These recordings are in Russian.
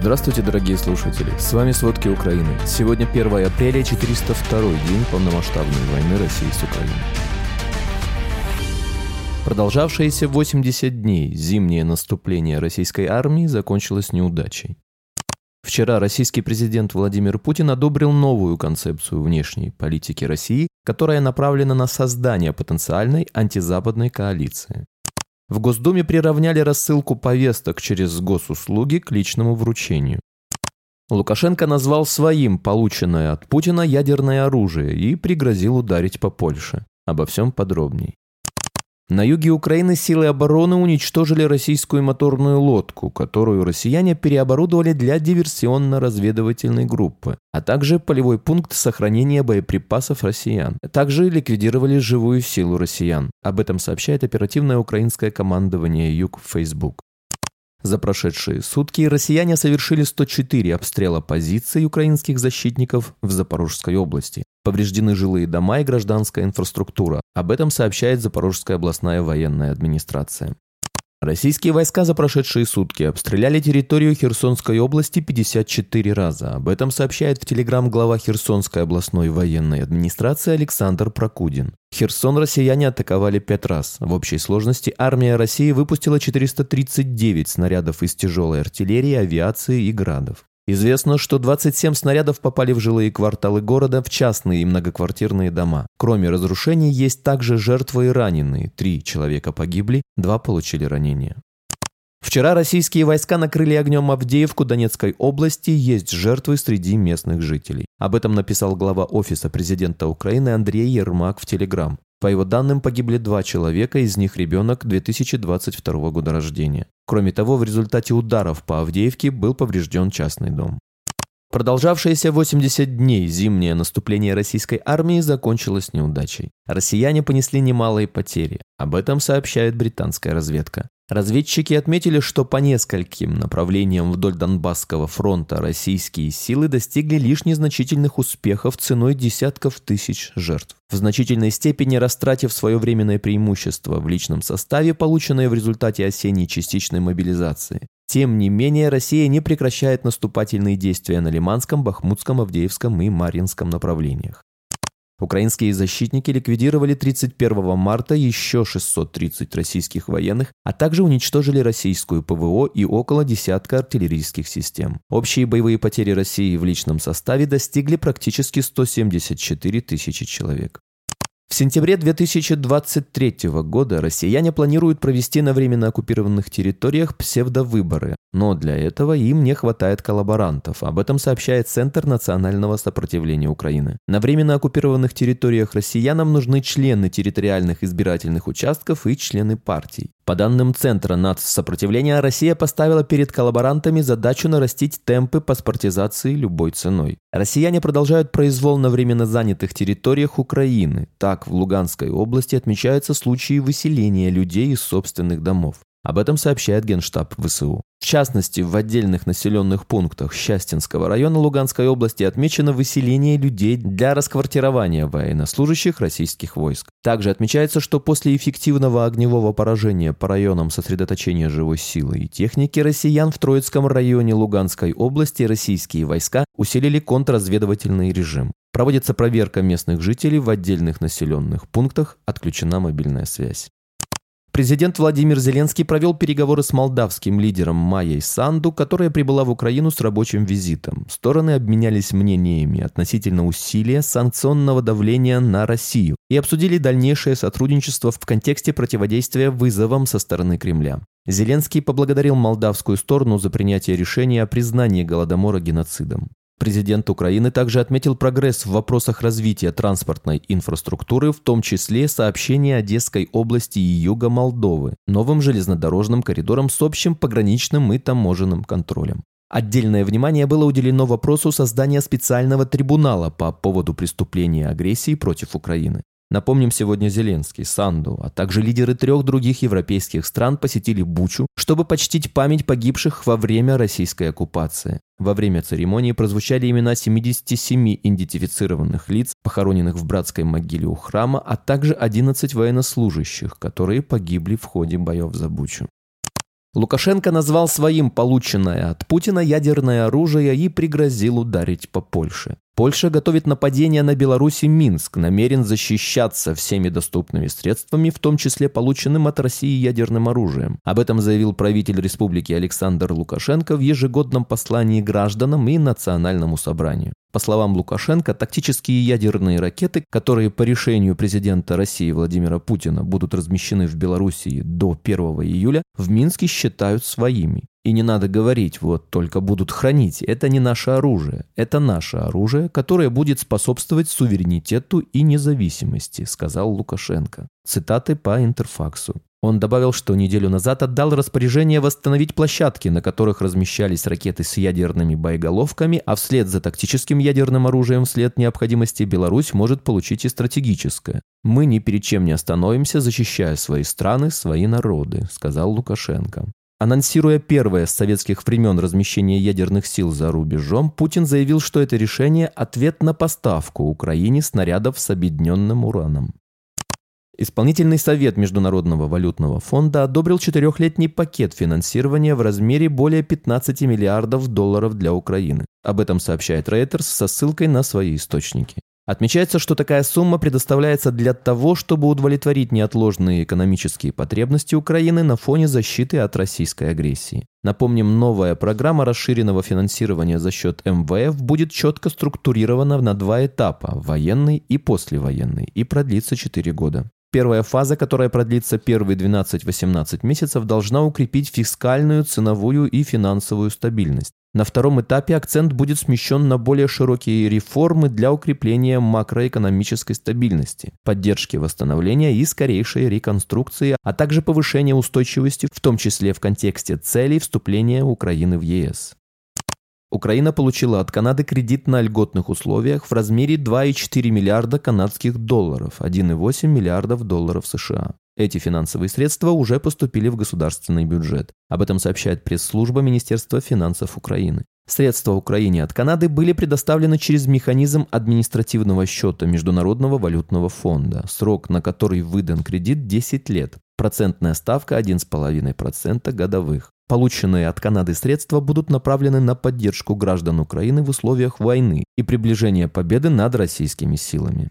Здравствуйте, дорогие слушатели! С вами «Сводки Украины». Сегодня 1 апреля, 402 день полномасштабной войны России с Украиной. Продолжавшееся 80 дней зимнее наступление российской армии закончилось неудачей. Вчера российский президент Владимир Путин одобрил новую концепцию внешней политики России, которая направлена на создание потенциальной антизападной коалиции. В Госдуме приравняли рассылку повесток через госуслуги к личному вручению. Лукашенко назвал своим полученное от Путина ядерное оружие и пригрозил ударить по Польше. Обо всем подробней. На юге Украины силы обороны уничтожили российскую моторную лодку, которую россияне переоборудовали для диверсионно-разведывательной группы, а также полевой пункт сохранения боеприпасов россиян. Также ликвидировали живую силу россиян. Об этом сообщает оперативное украинское командование Юг в Facebook. За прошедшие сутки россияне совершили 104 обстрела позиций украинских защитников в Запорожской области. Повреждены жилые дома и гражданская инфраструктура. Об этом сообщает Запорожская областная военная администрация. Российские войска за прошедшие сутки обстреляли территорию Херсонской области 54 раза. Об этом сообщает в Телеграм глава Херсонской областной военной администрации Александр Прокудин. Херсон россияне атаковали пять раз. В общей сложности армия России выпустила 439 снарядов из тяжелой артиллерии, авиации и градов. Известно, что 27 снарядов попали в жилые кварталы города, в частные и многоквартирные дома. Кроме разрушений, есть также жертвы и раненые. Три человека погибли, два получили ранения. Вчера российские войска накрыли огнем Авдеевку Донецкой области, есть жертвы среди местных жителей. Об этом написал глава Офиса президента Украины Андрей Ермак в Телеграм. По его данным, погибли два человека, из них ребенок 2022 года рождения. Кроме того, в результате ударов по Авдеевке был поврежден частный дом. Продолжавшееся 80 дней зимнее наступление российской армии закончилось неудачей. Россияне понесли немалые потери. Об этом сообщает британская разведка. Разведчики отметили, что по нескольким направлениям вдоль Донбасского фронта российские силы достигли лишь незначительных успехов ценой десятков тысяч жертв. В значительной степени растратив свое временное преимущество в личном составе, полученное в результате осенней частичной мобилизации. Тем не менее, Россия не прекращает наступательные действия на Лиманском, Бахмутском, Авдеевском и Марьинском направлениях. Украинские защитники ликвидировали 31 марта еще 630 российских военных, а также уничтожили российскую ПВО и около десятка артиллерийских систем. Общие боевые потери России в личном составе достигли практически 174 тысячи человек. В сентябре 2023 года россияне планируют провести на временно оккупированных территориях псевдовыборы, но для этого им не хватает коллаборантов. Об этом сообщает Центр национального сопротивления Украины. На временно оккупированных территориях россиянам нужны члены территориальных избирательных участков и члены партий. По данным Центра нацсопротивления, Россия поставила перед коллаборантами задачу нарастить темпы паспортизации любой ценой. Россияне продолжают произвол на временно занятых территориях Украины. Так, в Луганской области отмечаются случаи выселения людей из собственных домов. Об этом сообщает Генштаб ВСУ. В частности, в отдельных населенных пунктах Счастинского района Луганской области отмечено выселение людей для расквартирования военнослужащих российских войск. Также отмечается, что после эффективного огневого поражения по районам сосредоточения живой силы и техники россиян в Троицком районе Луганской области российские войска усилили контрразведывательный режим. Проводится проверка местных жителей в отдельных населенных пунктах, отключена мобильная связь. Президент Владимир Зеленский провел переговоры с молдавским лидером Майей Санду, которая прибыла в Украину с рабочим визитом. Стороны обменялись мнениями относительно усилия санкционного давления на Россию и обсудили дальнейшее сотрудничество в контексте противодействия вызовам со стороны Кремля. Зеленский поблагодарил молдавскую сторону за принятие решения о признании Голодомора геноцидом. Президент Украины также отметил прогресс в вопросах развития транспортной инфраструктуры, в том числе сообщение Одесской области и юга Молдовы, новым железнодорожным коридором с общим пограничным и таможенным контролем. Отдельное внимание было уделено вопросу создания специального трибунала по поводу преступления агрессии против Украины. Напомним, сегодня Зеленский, Санду, а также лидеры трех других европейских стран посетили Бучу, чтобы почтить память погибших во время российской оккупации. Во время церемонии прозвучали имена 77 идентифицированных лиц, похороненных в братской могиле у храма, а также 11 военнослужащих, которые погибли в ходе боев за Бучу. Лукашенко назвал своим полученное от Путина ядерное оружие и пригрозил ударить по Польше. Польша готовит нападение на Беларусь и Минск, намерен защищаться всеми доступными средствами, в том числе полученным от России ядерным оружием. Об этом заявил правитель республики Александр Лукашенко в ежегодном послании гражданам и национальному собранию. По словам Лукашенко, тактические ядерные ракеты, которые по решению президента России Владимира Путина будут размещены в Белоруссии до 1 июля, в Минске считают своими. И не надо говорить, вот только будут хранить. Это не наше оружие. Это наше оружие, которое будет способствовать суверенитету и независимости, сказал Лукашенко. Цитаты по интерфаксу. Он добавил, что неделю назад отдал распоряжение восстановить площадки, на которых размещались ракеты с ядерными боеголовками, а вслед за тактическим ядерным оружием вслед необходимости Беларусь может получить и стратегическое. «Мы ни перед чем не остановимся, защищая свои страны, свои народы», — сказал Лукашенко. Анонсируя первое с советских времен размещение ядерных сил за рубежом, Путин заявил, что это решение – ответ на поставку Украине снарядов с объединенным ураном. Исполнительный совет Международного валютного фонда одобрил четырехлетний пакет финансирования в размере более 15 миллиардов долларов для Украины. Об этом сообщает Reuters со ссылкой на свои источники. Отмечается, что такая сумма предоставляется для того, чтобы удовлетворить неотложные экономические потребности Украины на фоне защиты от российской агрессии. Напомним, новая программа расширенного финансирования за счет МВФ будет четко структурирована на два этапа – военный и послевоенный, и продлится 4 года. Первая фаза, которая продлится первые 12-18 месяцев, должна укрепить фискальную, ценовую и финансовую стабильность. На втором этапе акцент будет смещен на более широкие реформы для укрепления макроэкономической стабильности, поддержки восстановления и скорейшей реконструкции, а также повышения устойчивости, в том числе в контексте целей вступления Украины в ЕС. Украина получила от Канады кредит на льготных условиях в размере 2,4 миллиарда канадских долларов, 1,8 миллиардов долларов США. Эти финансовые средства уже поступили в государственный бюджет. Об этом сообщает пресс-служба Министерства финансов Украины. Средства Украине от Канады были предоставлены через механизм административного счета Международного валютного фонда, срок на который выдан кредит 10 лет, процентная ставка 1,5% годовых. Полученные от Канады средства будут направлены на поддержку граждан Украины в условиях войны и приближение победы над российскими силами.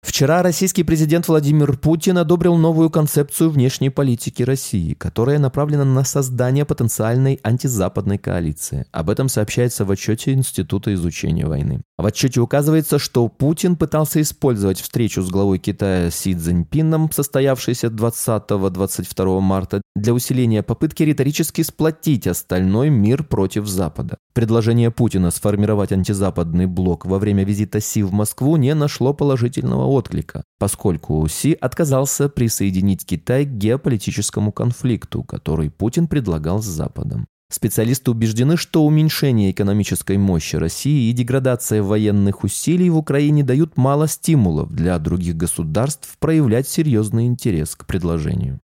Вчера российский президент Владимир Путин одобрил новую концепцию внешней политики России, которая направлена на создание потенциальной антизападной коалиции. Об этом сообщается в отчете Института изучения войны. В отчете указывается, что Путин пытался использовать встречу с главой Китая Си Цзиньпином, состоявшейся 20-22 марта, для усиления попытки риторически сплотить остальной мир против Запада. Предложение Путина сформировать антизападный блок во время визита Си в Москву не нашло положительного отклика, поскольку Си отказался присоединить Китай к геополитическому конфликту, который Путин предлагал с Западом. Специалисты убеждены, что уменьшение экономической мощи России и деградация военных усилий в Украине дают мало стимулов для других государств проявлять серьезный интерес к предложению.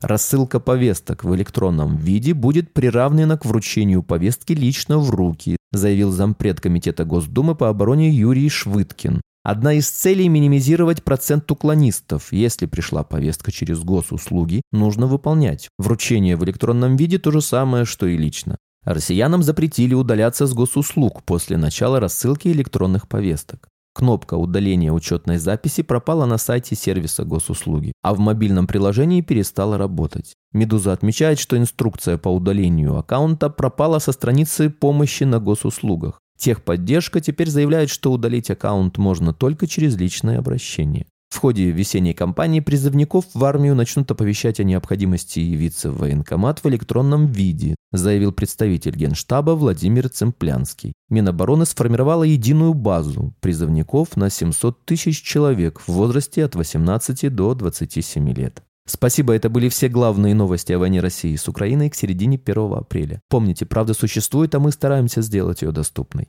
Рассылка повесток в электронном виде будет приравнена к вручению повестки лично в руки, заявил зампред Комитета Госдумы по обороне Юрий Швыткин. Одна из целей – минимизировать процент уклонистов. Если пришла повестка через госуслуги, нужно выполнять. Вручение в электронном виде – то же самое, что и лично. Россиянам запретили удаляться с госуслуг после начала рассылки электронных повесток. Кнопка удаления учетной записи пропала на сайте сервиса госуслуги, а в мобильном приложении перестала работать. Медуза отмечает, что инструкция по удалению аккаунта пропала со страницы помощи на госуслугах. Техподдержка теперь заявляет, что удалить аккаунт можно только через личное обращение. В ходе весенней кампании призывников в армию начнут оповещать о необходимости явиться в военкомат в электронном виде, заявил представитель Генштаба Владимир Цемплянский. Минобороны сформировала единую базу призывников на 700 тысяч человек в возрасте от 18 до 27 лет. Спасибо, это были все главные новости о войне России с Украиной к середине 1 апреля. Помните, правда существует, а мы стараемся сделать ее доступной.